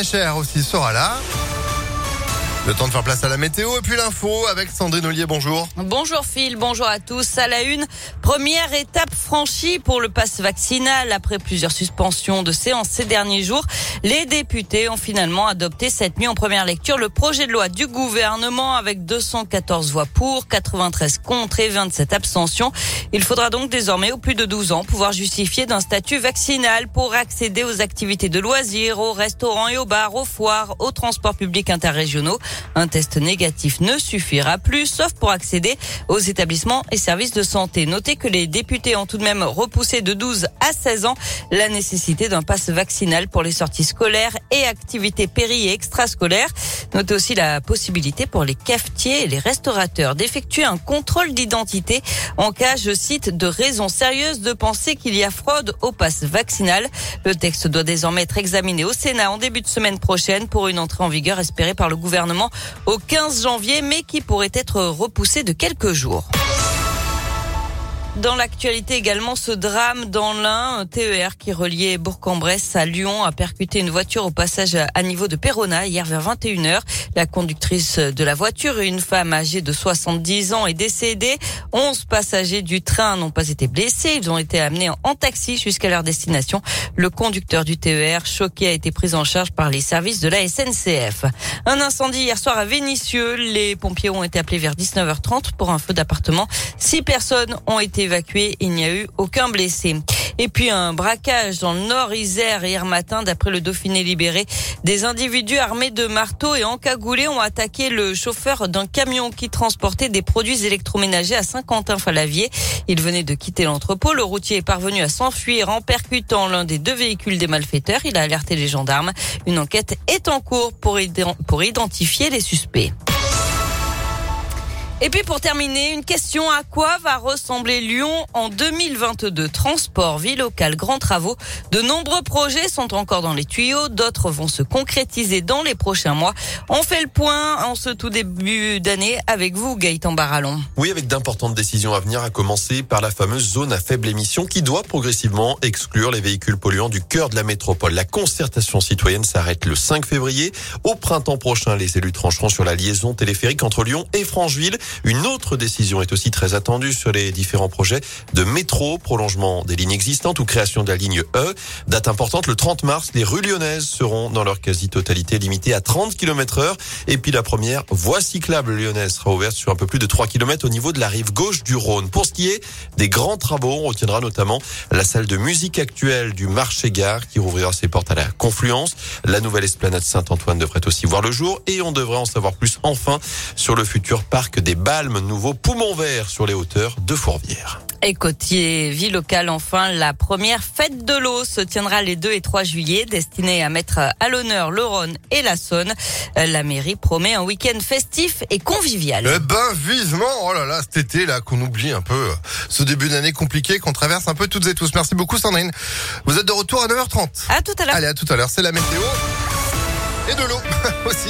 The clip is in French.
Benacher aussi sera là. Le temps de faire place à la météo et puis l'info avec Sandrine Ollier, bonjour. Bonjour Phil, bonjour à tous. À la une, première étape franchie pour le pass vaccinal. Après plusieurs suspensions de séance ces derniers jours, les députés ont finalement adopté cette nuit en première lecture le projet de loi du gouvernement avec 214 voix pour, 93 contre et 27 abstentions. Il faudra donc désormais aux plus de 12 ans pouvoir justifier d'un statut vaccinal pour accéder aux activités de loisirs, aux restaurants et aux bars, aux foires, aux transports publics interrégionaux. Un test négatif ne suffira plus, sauf pour accéder aux établissements et services de santé. Notez que les députés ont tout de même repoussé de 12 à 16 ans la nécessité d'un pass vaccinal pour les sorties scolaires et activités péri et extrascolaires. Notez aussi la possibilité pour les cafetiers et les restaurateurs d'effectuer un contrôle d'identité en cas, je cite, de raisons sérieuses de penser qu'il y a fraude au pass vaccinal. Le texte doit désormais être examiné au Sénat en début de semaine prochaine pour une entrée en vigueur espérée par le gouvernement au 15 janvier, mais qui pourrait être repoussé de quelques jours. Dans l'actualité également, ce drame dans l'Ain, un TER qui reliait Bourg-en-Bresse à Lyon a percuté une voiture au passage à niveau de Perona hier vers 21h. La conductrice de la voiture, une femme âgée de 70 ans, est décédée. 11 passagers du train n'ont pas été blessés. Ils ont été amenés en taxi jusqu'à leur destination. Le conducteur du TER, choqué, a été pris en charge par les services de la SNCF. Un incendie hier soir à Vénissieux. Les pompiers ont été appelés vers 19h30 pour un feu d'appartement. Six personnes ont été évacué. Il n'y a eu aucun blessé. Et puis un braquage dans le nord Isère hier matin, d'après le Dauphiné libéré. Des individus armés de marteaux et encagoulés ont attaqué le chauffeur d'un camion qui transportait des produits électroménagers à Saint-Quentin-Falavier. Il venait de quitter l'entrepôt. Le routier est parvenu à s'enfuir en percutant l'un des deux véhicules des malfaiteurs. Il a alerté les gendarmes. Une enquête est en cours pour identifier les suspects. Et puis pour terminer, une question à quoi va ressembler Lyon en 2022 Transport, vie locale, grands travaux. De nombreux projets sont encore dans les tuyaux, d'autres vont se concrétiser dans les prochains mois. On fait le point en ce tout début d'année avec vous, Gaëtan Barallon. Oui, avec d'importantes décisions à venir, à commencer par la fameuse zone à faible émission qui doit progressivement exclure les véhicules polluants du cœur de la métropole. La concertation citoyenne s'arrête le 5 février. Au printemps prochain, les élus trancheront sur la liaison téléphérique entre Lyon et Francheville. Une autre décision est aussi très attendue sur les différents projets de métro, prolongement des lignes existantes ou création de la ligne E. Date importante, le 30 mars, les rues lyonnaises seront dans leur quasi-totalité limitées à 30 km heure. Et puis la première voie cyclable lyonnaise sera ouverte sur un peu plus de 3 km au niveau de la rive gauche du Rhône. Pour ce qui est des grands travaux, on retiendra notamment la salle de musique actuelle du marché gare qui rouvrira ses portes à la confluence. La nouvelle esplanade Saint-Antoine devrait aussi voir le jour et on devrait en savoir plus enfin sur le futur parc des Balmes, nouveau poumon vert sur les hauteurs de Fourvière. Et côté vie locale, enfin, la première fête de l'eau se tiendra les 2 et 3 juillet, destinée à mettre à l'honneur le Rhône et la Saône. La mairie promet un week-end festif et convivial. Eh ben, vivement, oh là là, cet été, là, qu'on oublie un peu ce début d'année compliqué, qu'on traverse un peu toutes et tous. Merci beaucoup, Sandrine. Vous êtes de retour à 9h30. À tout à l'heure. Allez, à tout à l'heure. C'est la météo. Et de l'eau aussi.